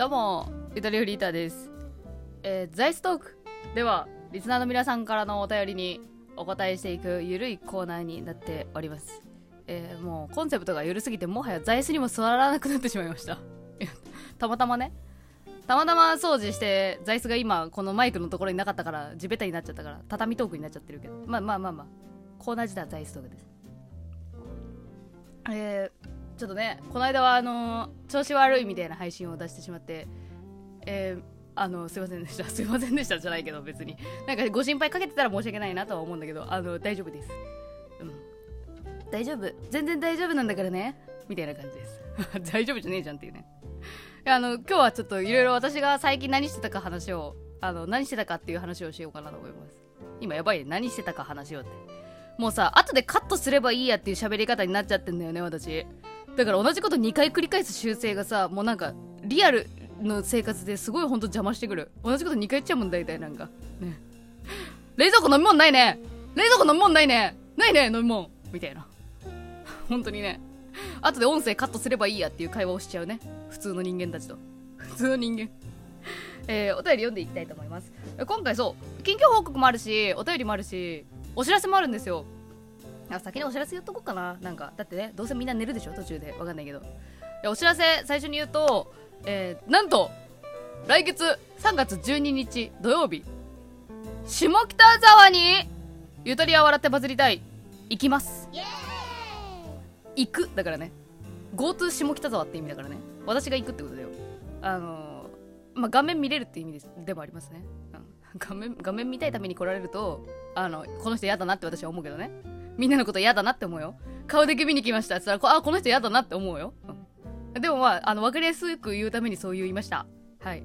どうも、ゆとりフリーターです。えー、ザイストークでは、リスナーの皆さんからのお便りにお答えしていくゆるいコーナーになっております。えー、もうコンセプトがゆるすぎて、もはや座椅子にも座らなくなってしまいました。たまたまね。たまたま掃除して、座椅子が今、このマイクのところになかったから、地べたになっちゃったから、畳トークになっちゃってるけど。まあまあまあまあ、コーナー自体は座椅子トークです。えー、ちょっとね、この間はあのー調子悪いみたいな配信を出してしまって、えー、あの、すいませんでした。すいませんでしたじゃないけど、別に。なんかご心配かけてたら申し訳ないなとは思うんだけど、あの、大丈夫です。うん。大丈夫。全然大丈夫なんだからね。みたいな感じです。大丈夫じゃねえじゃんっていうね。あの、今日はちょっといろいろ私が最近何してたか話を、あの、何してたかっていう話をしようかなと思います。今やばいね。何してたか話をって。もうさ、後でカットすればいいやっていう喋り方になっちゃってんだよね、私。だから同じこと2回繰り返す修正がさ、もうなんか、リアルの生活ですごいほんと邪魔してくる。同じこと2回言っちゃうもん、大体なんか。ね。冷蔵庫飲み物ないね冷蔵庫飲み物ないねないね飲み物みたいな。本当にね。後で音声カットすればいいやっていう会話をしちゃうね。普通の人間たちと。普通の人間。えー、お便り読んでいきたいと思います。今回そう、近況報告もあるし、お便りもあるし、お知らせもあるんですよ。あ先にお知らせ言っとこうかな。なんか、だってね、どうせみんな寝るでしょ、途中で。わかんないけど。いやお知らせ、最初に言うと、えー、なんと、来月3月12日土曜日、下北沢に、ゆとりは笑ってバズりたい、行きます。行く、だからね。GoTo 下北沢って意味だからね。私が行くってことだよ。あのー、まあ、画面見れるって意味ですでもありますね。うん画面、画面見たいために来られると、あの、この人嫌だなって私は思うけどね。みんなのこと嫌だなって思うよ。顔だけ見に来ましたって言ったら、こあ、この人嫌だなって思うよ。うんでもまあ、あの、わかりやすく言うためにそう言いました。はい。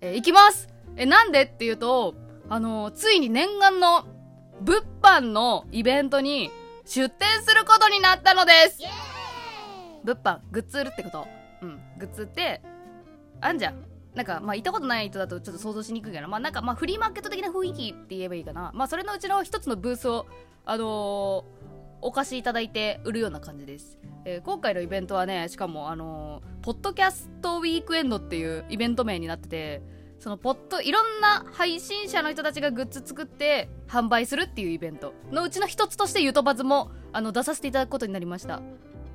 えー行きますえ、なんでっていうと、あのーついに念願の物販のイベントに出店することになったのです物販、グッズ売るってこと。うん。グッズって、あんじゃん。なんか、まあ、行ったことない人だとちょっと想像しにくいかな。まあ、なんか、まあ、フリーマーケット的な雰囲気って言えばいいかな。まあ、それのうちの一つのブースを、あのーお貸しいただいて売るような感じです。えー今回のイベントはね、しかも、あのーポッドキャストウィークエンドっていうイベント名になってて、そのポッド、いろんな配信者の人たちがグッズ作って販売するっていうイベントのうちの一つとしてゆとばずも、あの、出させていただくことになりました。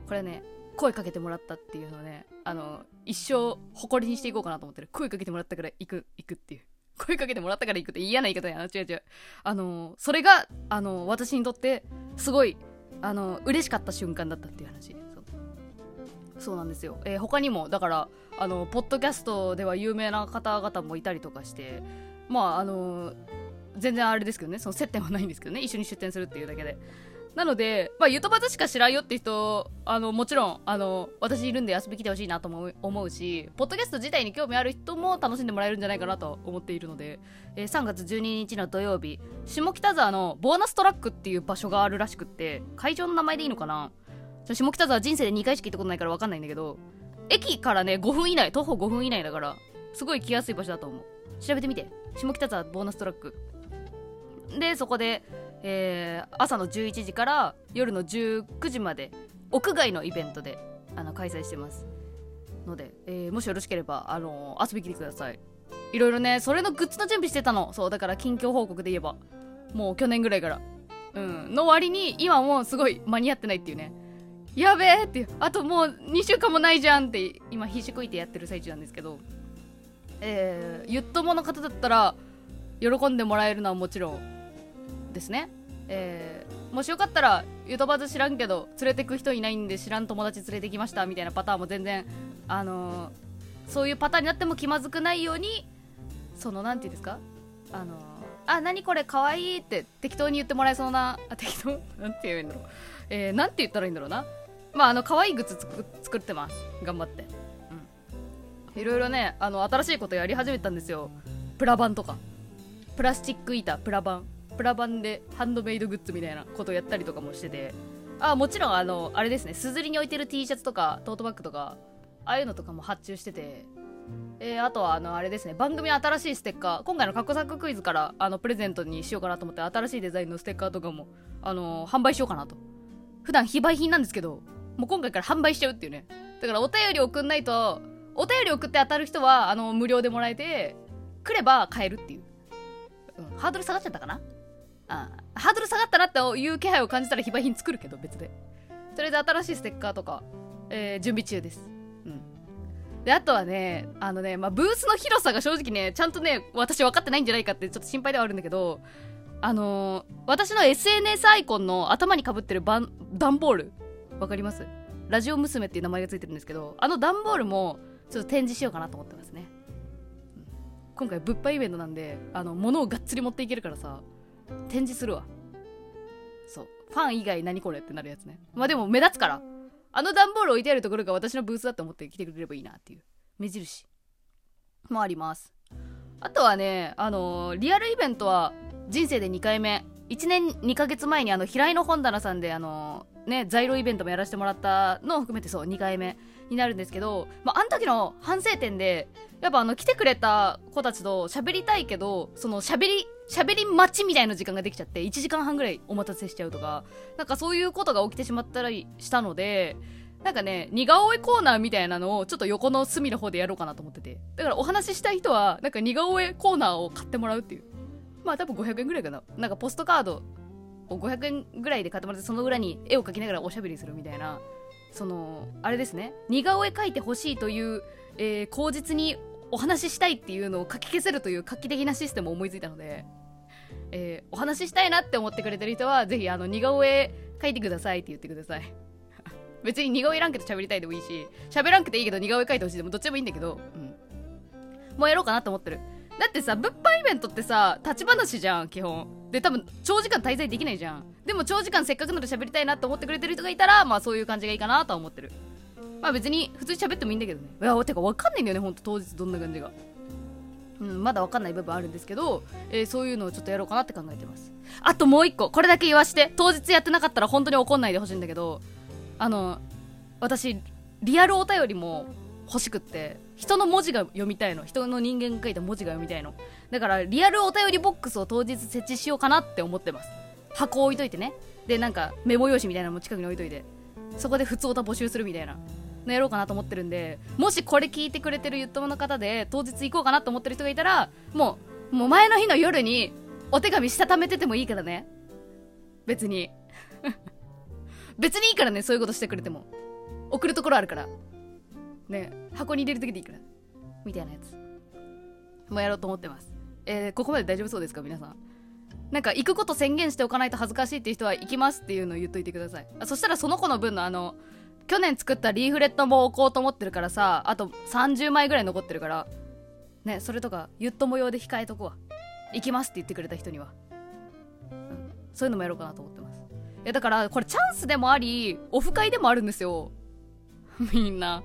これね、声かけてもらったっていうのね、あの、一生誇りにしていこうかなと思ってる。声かけてもらったから行く、行くっていう。声かけてもらったから行くって嫌な言い方やな。違う違う。あの、それが、あの、私にとって、すごい、あの、嬉しかった瞬間だったっていう話。そうそうなんですよ。えー他にも、だから、あの、ポッドキャストでは有名な方々もいたりとかして、まあ、あの、全然あれですけどね、その接点はないんですけどね、一緒に出店するっていうだけで。なので、まあ、ゆとばずしか知らんよって人、あの、もちろん、あの、私いるんで遊び来てほしいなとも思うし、ポッドキャスト自体に興味ある人も楽しんでもらえるんじゃないかなと思っているので、えー3月12日の土曜日、下北沢のボーナストラックっていう場所があるらしくって、会場の名前でいいのかな？下北沢人生で2回しか行ったことないから分かんないんだけど、駅からね、5分以内、徒歩5分以内だから、すごい来やすい場所だと思う。調べてみて。下北沢ボーナストラック。で、そこで、えー朝の11時から夜の19時まで、屋外のイベントで、あの、開催してます。ので、えーもしよろしければ、あの遊びに来てください。いろいろね、それのグッズの準備してたの。そう、だから近況報告で言えば。もう去年ぐらいから。うん。の割に、今もうすごい間に合ってないっていうね。やべえっていう。あともう2週間もないじゃんって、今必死こいてやってる最中なんですけど。えー、ゆっともの方だったら、喜んでもらえるのはもちろんですね。えー、もしよかったら、ゆとばず知らんけど、連れてく人いないんで知らん友達連れてきましたみたいなパターンも全然、あのーそういうパターンになっても気まずくないように、その、なんていうんですか？あのーあ、何これかわいいって適当に言ってもらえそうな、あ、適当なんて言うんだろう。えー、なんて言ったらいいんだろうな。まあ、あの、可愛いグッズ作作ってます。頑張って。うん。いろいろね、あの、新しいことやり始めたんですよ。プラバンとか。プラスチック板、プラバン。プラバンでハンドメイドグッズみたいなことをやったりとかもしてて。あ、もちろん、あの、あれですね、すずりに置いてる T シャツとか、トートバッグとか、ああいうのとかも発注してて、えー、あとは、あの、あれですね、番組の新しいステッカー、今回の過去作クイズから、あの、プレゼントにしようかなと思って、新しいデザインのステッカーとかも、あの販売しようかなと。普段非売品なんですけど、もう今回から販売しちゃうっていうね。だからお便り送んないと、お便り送って当たる人はあの無料でもらえて来れば買えるっていう、うん、ハードル下がっちゃったかな？あハードル下がったなっていう気配を感じたら非売品作るけど別で。それで新しいステッカーとか、えー、準備中です。うん。であとはねあのね、まあ、ブースの広さが正直ねちゃんとね私分かってないんじゃないかってちょっと心配ではあるんだけどあのー、私の SNS アイコンの頭にかぶってるバン段ボールわかります？ラジオ娘っていう名前がついてるんですけどあの段ボールもちょっと展示しようかなと思ってますね、今回物販イベントなんであの物をがっつり持っていけるからさ展示するわ。そう。ファン以外何これってなるやつね。まあでも目立つから。あの段ボール置いてあるところが私のブースだと思って来てくれればいいなっていう。目印。もあります。あとはねあのー、リアルイベントは人生で2回目。1年2ヶ月前にあの平井の本棚さんであのね在庫イベントもやらせてもらったのを含めてそう2回目になるんですけど、まあ、あの時の反省点でやっぱあの来てくれた子たちと喋りたいけどその喋り喋り待ちみたいな時間ができちゃって1時間半ぐらいお待たせしちゃうとかなんかそういうことが起きてしまったりしたのでなんかね似顔絵コーナーみたいなのをちょっと横の隅の方でやろうかなと思ってて。だからお話ししたい人はなんか似顔絵コーナーを買ってもらうっていう。まあ多分500円ぐらいかな。なんかポストカードを500円ぐらいで買ってもらってその裏に絵を描きながらおしゃべりするみたいなそのあれですね。似顔絵描いてほしいという、えー、口実にお話ししたいっていうのを書き消せるという画期的なシステムを思いついたので、えー、お話ししたいなって思ってくれてる人はぜひあの似顔絵描いてくださいって言ってください。別に似顔絵らんけど喋りたいでもいいし喋らんくていいけど似顔絵描いてほしいでもどっちでもいいんだけど、うん、もうやろうかなと思ってる。だってさ物販イベントってさ立ち話じゃん基本。で多分長時間滞在できないじゃん。でも長時間せっかくなら喋りたいなって思ってくれてる人がいたらまあそういう感じがいいかなとは思ってる。まあ別に普通に喋ってもいいんだけどね。いやてか分かんないんだよねほんと当日どんな感じが。うんまだ分かんない部分あるんですけど、えー、そういうのをちょっとやろうかなって考えてます。あともう一個。これだけ言わして当日やってなかったら本当に怒んないでほしいんだけどあの私リアルお便りも欲しくって。人の文字が読みたいの。人の人間が書いた文字が読みたいの。だからリアルお便りボックスを当日設置しようかなって思ってます。箱置いといてね。でなんかメモ用紙みたいなのも近くに置いといて。そこで普通歌募集するみたいな。のやろうかなと思ってるんで。もしこれ聞いてくれてるゆっともの方で当日行こうかなと思ってる人がいたらもうもう前の日の夜にお手紙したためててもいいからね。別に。別にいいからねそういうことしてくれても。送るところあるから。ね箱に入れるだけでいいから。みたいなやつ。もやろうと思ってます。えー、ここまで大丈夫そうですか？皆さん。なんか行くこと宣言しておかないと恥ずかしいっていう人は行きますっていうのを言っといてください。そしたらその子の分のあの去年作ったリーフレットも置こうと思ってるからさあと30枚ぐらい残ってるからねそれとかゆっと模様で控えとくわ。行きますって言ってくれた人には、うん、そういうのもやろうかなと思ってます。いやだからこれチャンスでもありオフ会でもあるんですよ。みんな。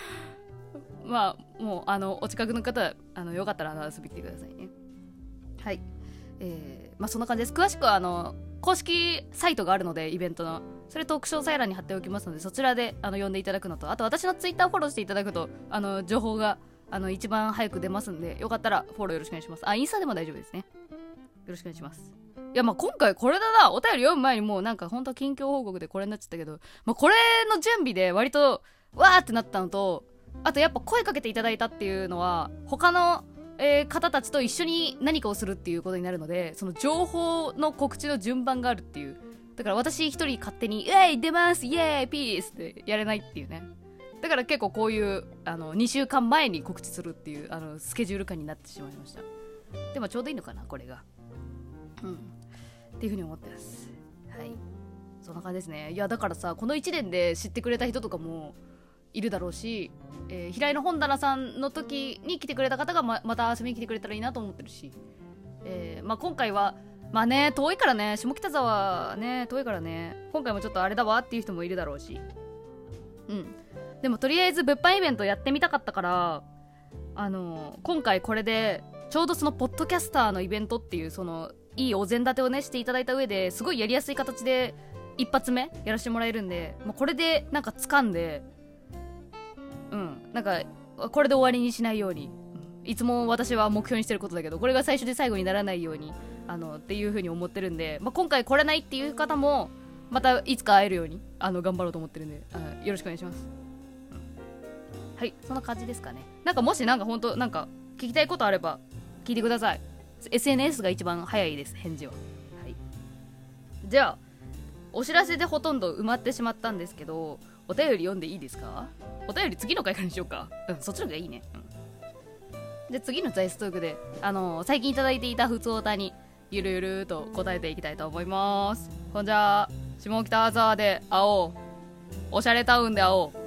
まあもうあのお近くの方あのよかったら遊びに来てくださいね。はい。えー、まあそんな感じです。詳しくはあの公式サイトがあるのでイベントの。それと詳細欄に貼っておきますのでそちらであの読んでいただくのとあと私のツイッターフォローしていただくとあの情報があの一番早く出ますんでよかったらフォローよろしくお願いします。あインスタでも大丈夫ですね。よろしくお願いします。いやまあ今回これだな。お便り読む前にもうなんか本当近況報告でこれになっちゃったけど、まあ、これの準備で割とわーってなったのとあとやっぱ声かけていただいたっていうのは他の、えー、方たちと一緒に何かをするっていうことになるのでその情報の告知の順番があるっていう。だから私一人勝手に「イェイ出ますイェイピース!」ってやれないっていうね。だから結構こういうあの2週間前に告知するっていうあのスケジュール感になってしまいました。でもちょうどいいのかなこれが。うん。っていうふうに思ってます。はい。そんな感じですね。いやだからさこの1年で知ってくれた人とかもいるだろうし、えー、平井の本棚さんの時に来てくれた方がままた遊びに来てくれたらいいなと思ってるし、えーまあ、今回はまあね遠いからね下北沢ね遠いからね今回もちょっとあれだわっていう人もいるだろうしうん。でもとりあえず物販イベントやってみたかったからあの今回これでちょうどそのポッドキャスターのイベントっていうそのいいお膳立てをねしていただいた上ですごいやりやすい形で一発目やらせてもらえるんで、まあ、これでなんか掴んでうん。なんかこれで終わりにしないように、いつも私は目標にしてることだけどこれが最初で最後にならないようにあのっていう風に思ってるんで、まあ、今回来れないっていう方もまたいつか会えるようにあの頑張ろうと思ってるんであよろしくお願いします、はいそんな感じですかね。なんかもしなんか本当なんか聞きたいことあれば聞いてください。SNS が一番早いです返事は。はい。じゃあお知らせでほとんど埋まってしまったんですけどお便り読んでいいですか？お便り次の回からにしようか。うんそっちの方がいいね。うん。で次のザイストークであの最近いただいていた普通歌にゆるゆると答えていきたいと思います。ほんじゃ下北沢で会おう。おしゃれタウンで会おう。